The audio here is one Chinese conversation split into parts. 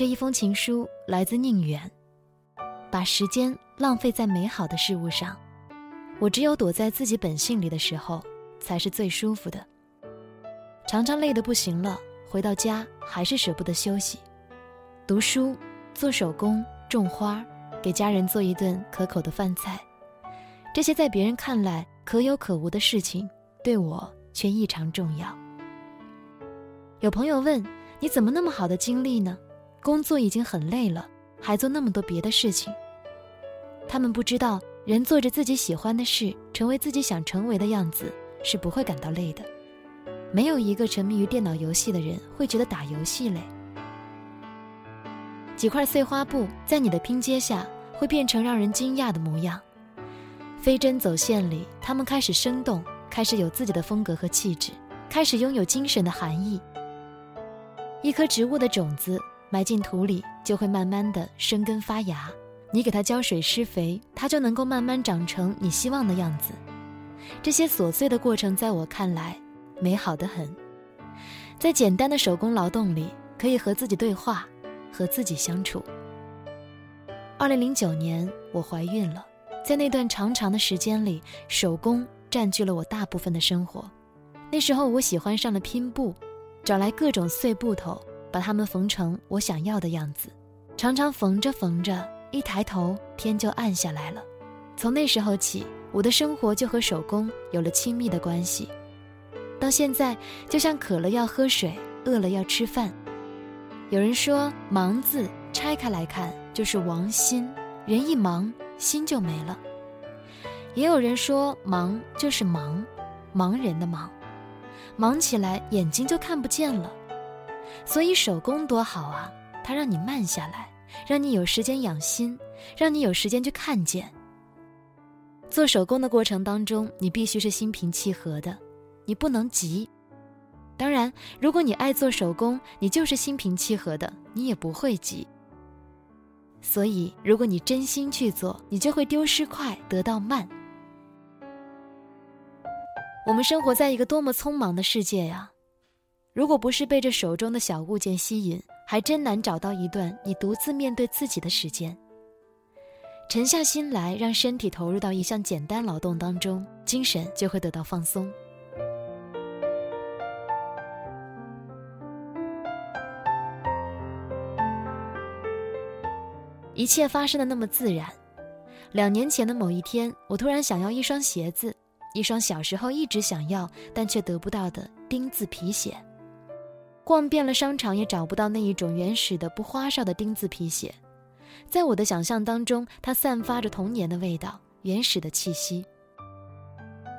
这一封情书来自宁远。把时间浪费在美好的事物上，我只有躲在自己本性里的时候，才是最舒服的。常常累得不行了，回到家还是舍不得休息，读书、做手工、种花，给家人做一顿可口的饭菜，这些在别人看来可有可无的事情，对我却异常重要。有朋友问：“你怎么那么好的精力呢？工作已经很累了。”还做那么多别的事情。他们不知道，人做着自己喜欢的事，成为自己想成为的样子，是不会感到累的。没有一个沉迷于电脑游戏的人会觉得打游戏累。几块碎花布在你的拼接下会变成让人惊讶的模样。飞针走线里，它们开始生动，开始有自己的风格和气质，开始拥有精神的含义。一颗植物的种子。埋进土里，就会慢慢的生根发芽。你给它浇水施肥，它就能够慢慢长成你希望的样子。这些琐碎的过程，在我看来，美好的很。在简单的手工劳动里，可以和自己对话，和自己相处。二零零九年，我怀孕了，在那段长长的时间里，手工占据了我大部分的生活。那时候，我喜欢上了拼布，找来各种碎布头。把它们缝成我想要的样子，常常缝着缝着，一抬头天就暗下来了。从那时候起，我的生活就和手工有了亲密的关系。到现在，就像渴了要喝水，饿了要吃饭。有人说“忙”字拆开来看就是王心，人一忙心就没了。也有人说“忙”就是盲，盲人的忙，忙起来眼睛就看不见了。所以手工多好啊，它让你慢下来，让你有时间养心，让你有时间去看见。做手工的过程当中，你必须是心平气和的，你不能急。当然，如果你爱做手工，你就是心平气和的，你也不会急。所以，如果你真心去做，你就会丢失快，得到慢。我们生活在一个多么匆忙的世界呀！如果不是被这手中的小物件吸引，还真难找到一段你独自面对自己的时间。沉下心来，让身体投入到一项简单劳动当中，精神就会得到放松。一切发生的那么自然。两年前的某一天，我突然想要一双鞋子，一双小时候一直想要但却得不到的钉子皮鞋。逛遍了商场，也找不到那一种原始的不花哨的钉子皮鞋。在我的想象当中，它散发着童年的味道，原始的气息。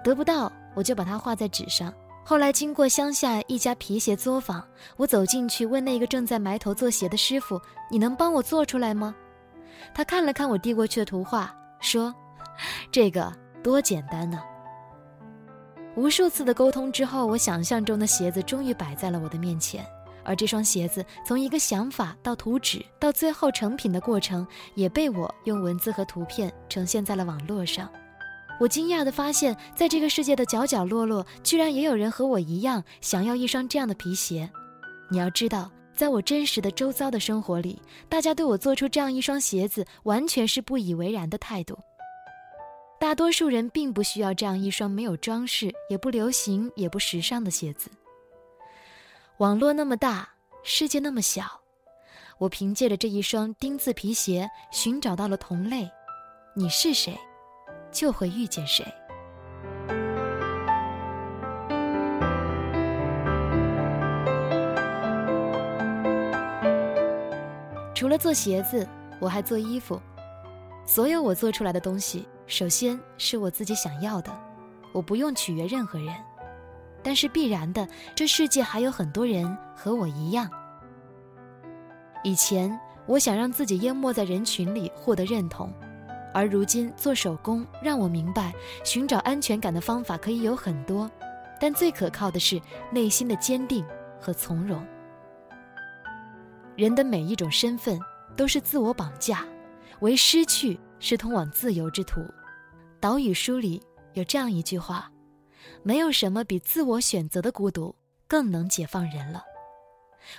得不到，我就把它画在纸上。后来经过乡下一家皮鞋作坊，我走进去问那个正在埋头做鞋的师傅：“你能帮我做出来吗？”他看了看我递过去的图画，说：“这个多简单呢。”无数次的沟通之后，我想象中的鞋子终于摆在了我的面前。而这双鞋子从一个想法到图纸，到最后成品的过程，也被我用文字和图片呈现在了网络上。我惊讶地发现，在这个世界的角角落落，居然也有人和我一样想要一双这样的皮鞋。你要知道，在我真实的周遭的生活里，大家对我做出这样一双鞋子，完全是不以为然的态度。大多数人并不需要这样一双没有装饰、也不流行、也不时尚的鞋子。网络那么大，世界那么小，我凭借着这一双钉子皮鞋寻找到了同类。你是谁，就会遇见谁。除了做鞋子，我还做衣服。所有我做出来的东西。首先是我自己想要的，我不用取悦任何人，但是必然的，这世界还有很多人和我一样。以前我想让自己淹没在人群里获得认同，而如今做手工让我明白，寻找安全感的方法可以有很多，但最可靠的是内心的坚定和从容。人的每一种身份都是自我绑架，为失去是通往自由之途。岛屿书里有这样一句话：“没有什么比自我选择的孤独更能解放人了。”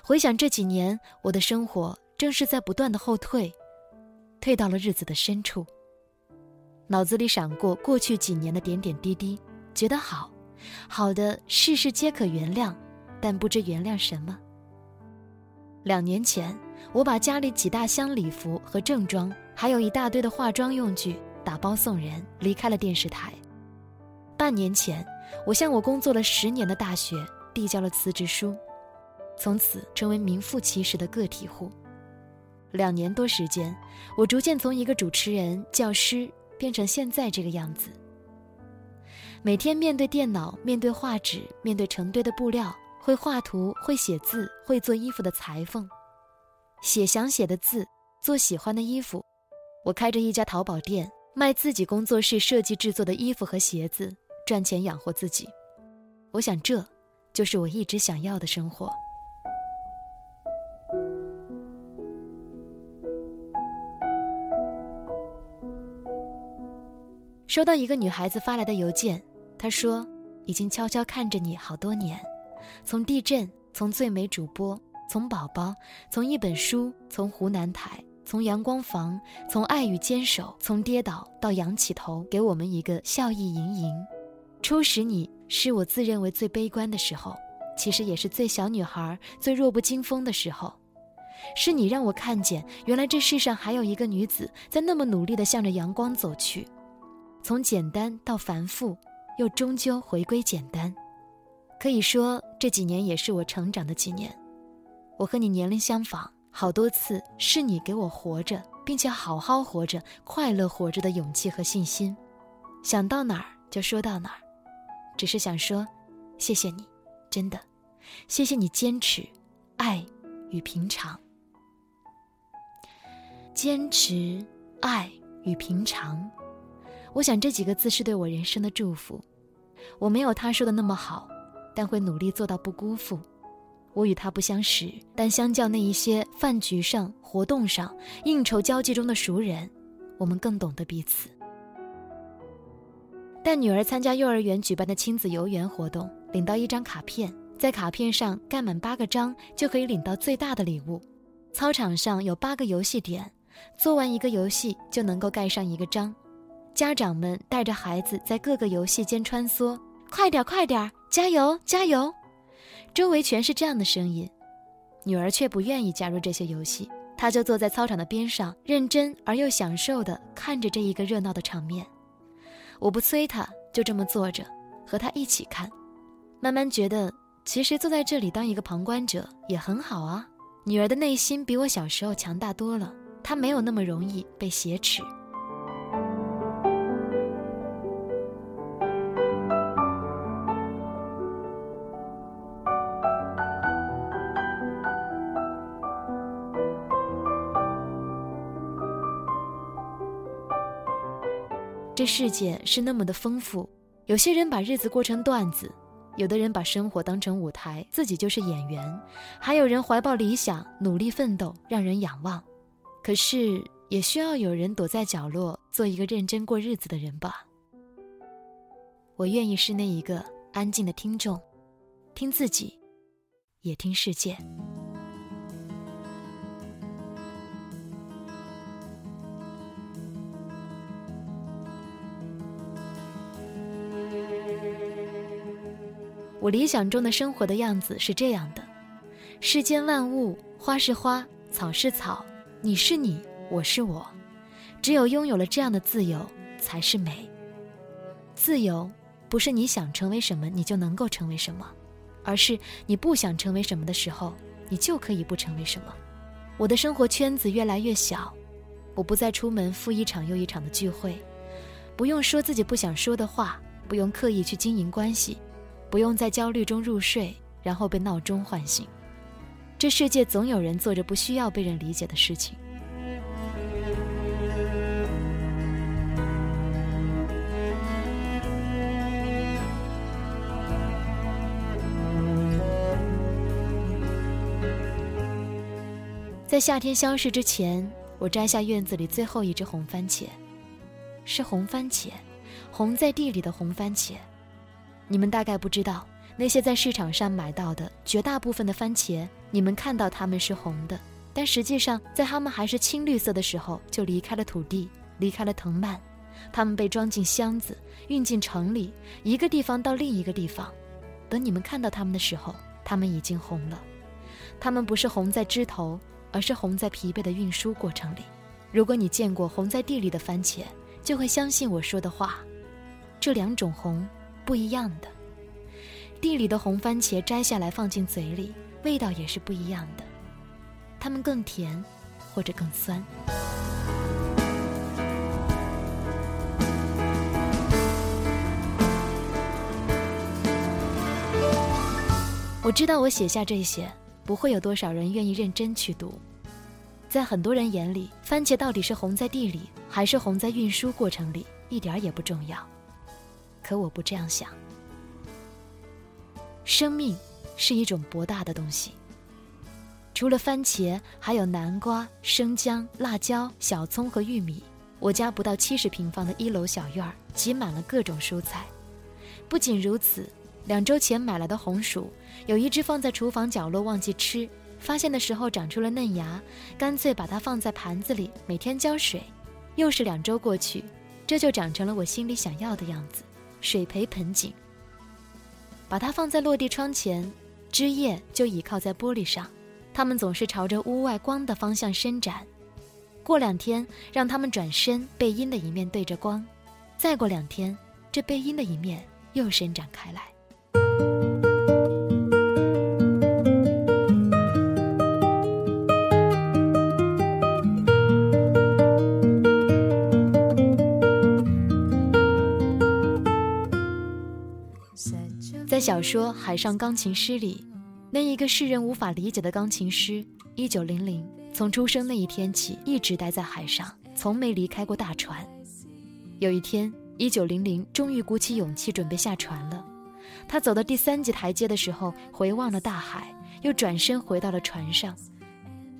回想这几年，我的生活正是在不断的后退，退到了日子的深处。脑子里闪过过去几年的点点滴滴，觉得好，好的事事皆可原谅，但不知原谅什么。两年前，我把家里几大箱礼服和正装，还有一大堆的化妆用具打包送人，离开了电视台。半年前，我向我工作了十年的大学递交了辞职书，从此成为名副其实的个体户。两年多时间，我逐渐从一个主持人、教师变成现在这个样子。每天面对电脑，面对画纸，面对成堆的布料。会画图，会写字，会做衣服的裁缝，写想写的字，做喜欢的衣服。我开着一家淘宝店，卖自己工作室设计制作的衣服和鞋子，赚钱养活自己。我想，这就是我一直想要的生活。收到一个女孩子发来的邮件，她说：“已经悄悄看着你好多年。”从地震，从最美主播，从宝宝，从一本书，从湖南台，从阳光房，从爱与坚守，从跌倒到仰起头，给我们一个笑意盈盈。初识你是我自认为最悲观的时候，其实也是最小女孩、最弱不禁风的时候。是你让我看见，原来这世上还有一个女子在那么努力地向着阳光走去，从简单到繁复，又终究回归简单。可以说这几年也是我成长的几年，我和你年龄相仿，好多次是你给我活着，并且好好活着、快乐活着的勇气和信心。想到哪儿就说到哪儿，只是想说，谢谢你，真的，谢谢你坚持，爱与平常，坚持爱与平常。我想这几个字是对我人生的祝福。我没有他说的那么好。但会努力做到不辜负。我与他不相识，但相较那一些饭局上、活动上、应酬交际中的熟人，我们更懂得彼此。带女儿参加幼儿园举办的亲子游园活动，领到一张卡片，在卡片上盖满八个章，就可以领到最大的礼物。操场上有八个游戏点，做完一个游戏就能够盖上一个章。家长们带着孩子在各个游戏间穿梭，快点，快点！加油，加油！周围全是这样的声音，女儿却不愿意加入这些游戏，她就坐在操场的边上，认真而又享受地看着这一个热闹的场面。我不催她，就这么坐着，和她一起看，慢慢觉得，其实坐在这里当一个旁观者也很好啊。女儿的内心比我小时候强大多了，她没有那么容易被挟持。世界是那么的丰富，有些人把日子过成段子，有的人把生活当成舞台，自己就是演员，还有人怀抱理想，努力奋斗，让人仰望。可是，也需要有人躲在角落，做一个认真过日子的人吧。我愿意是那一个安静的听众，听自己，也听世界。我理想中的生活的样子是这样的：世间万物，花是花，草是草，你是你，我是我。只有拥有了这样的自由，才是美。自由不是你想成为什么你就能够成为什么，而是你不想成为什么的时候，你就可以不成为什么。我的生活圈子越来越小，我不再出门赴一场又一场的聚会，不用说自己不想说的话，不用刻意去经营关系。不用在焦虑中入睡，然后被闹钟唤醒。这世界总有人做着不需要被人理解的事情。在夏天消逝之前，我摘下院子里最后一只红番茄，是红番茄，红在地里的红番茄。你们大概不知道，那些在市场上买到的绝大部分的番茄，你们看到它们是红的，但实际上，在它们还是青绿色的时候，就离开了土地，离开了藤蔓。它们被装进箱子，运进城里，一个地方到另一个地方。等你们看到它们的时候，它们已经红了。它们不是红在枝头，而是红在疲惫的运输过程里。如果你见过红在地里的番茄，就会相信我说的话。这两种红不一样的。地里的红番茄摘下来放进嘴里，味道也是不一样的。它们更甜，或者更酸。我知道我写下这些，不会有多少人愿意认真去读。在很多人眼里，番茄到底是红在地里，还是红在运输过程里，一点也不重要。可我不这样想。生命是一种博大的东西。除了番茄，还有南瓜、生姜、辣椒、小葱和玉米。我家不到七十平方的一楼小院儿，挤满了各种蔬菜。不仅如此，两周前买来的红薯，有一只放在厨房角落忘记吃。发现的时候长出了嫩芽，干脆把它放在盘子里，每天浇水。又是两周过去，这就长成了我心里想要的样子，水培盆景。把它放在落地窗前，枝叶就倚靠在玻璃上，它们总是朝着屋外光的方向伸展。过两天，让它们转身，背阴的一面对着光；再过两天，这背阴的一面又伸展开来。在小说《海上钢琴师》里，那一个世人无法理解的钢琴师，一九零零从出生那一天起一直待在海上，从没离开过大船。有一天，一九零零终于鼓起勇气准备下船了。他走到第三级台阶的时候，回望了大海，又转身回到了船上。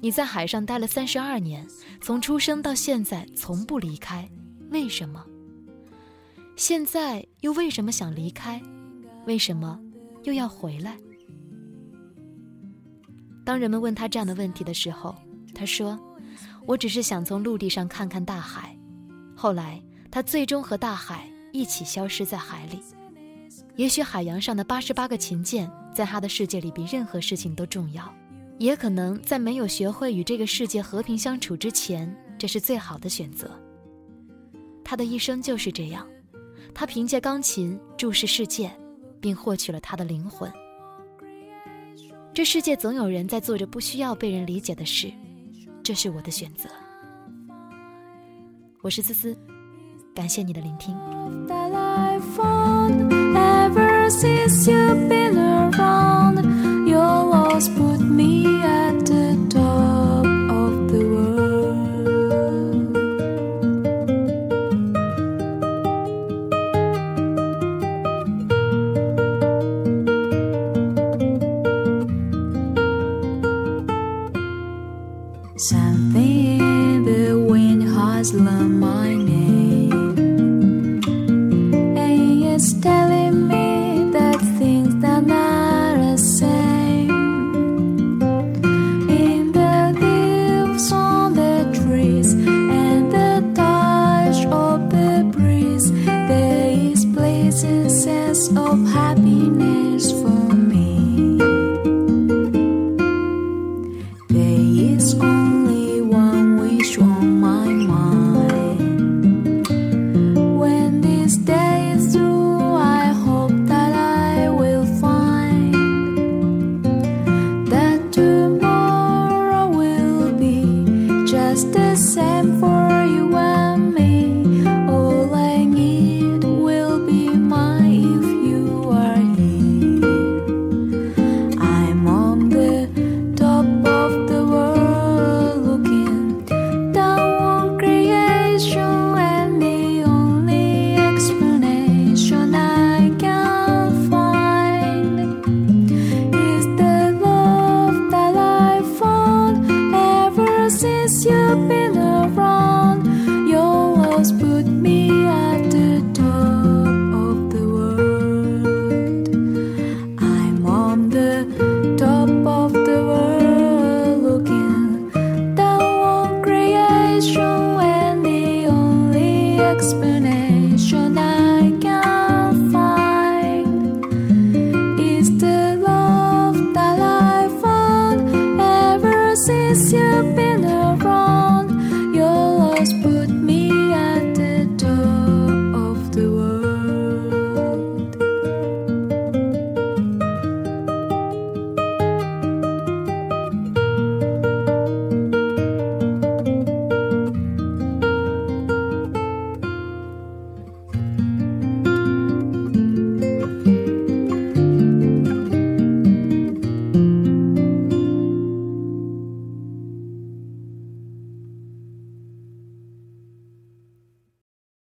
你在海上待了三十二年，从出生到现在从不离开，为什么？现在又为什么想离开？为什么又要回来？当人们问他这样的问题的时候，他说：“我只是想从陆地上看看大海。”后来，他最终和大海一起消失在海里。也许海洋上的八十八个琴键，在他的世界里比任何事情都重要。也可能在没有学会与这个世界和平相处之前，这是最好的选择。他的一生就是这样，他凭借钢琴注视世界。并获取了他的灵魂。这世界总有人在做着不需要被人理解的事，这是我的选择。我是思思，感谢你的聆听。Asla my name. And it's telling me that things that are the same. In the leaves on the trees and the touch of the breeze, there is pleasant sense of happiness for me.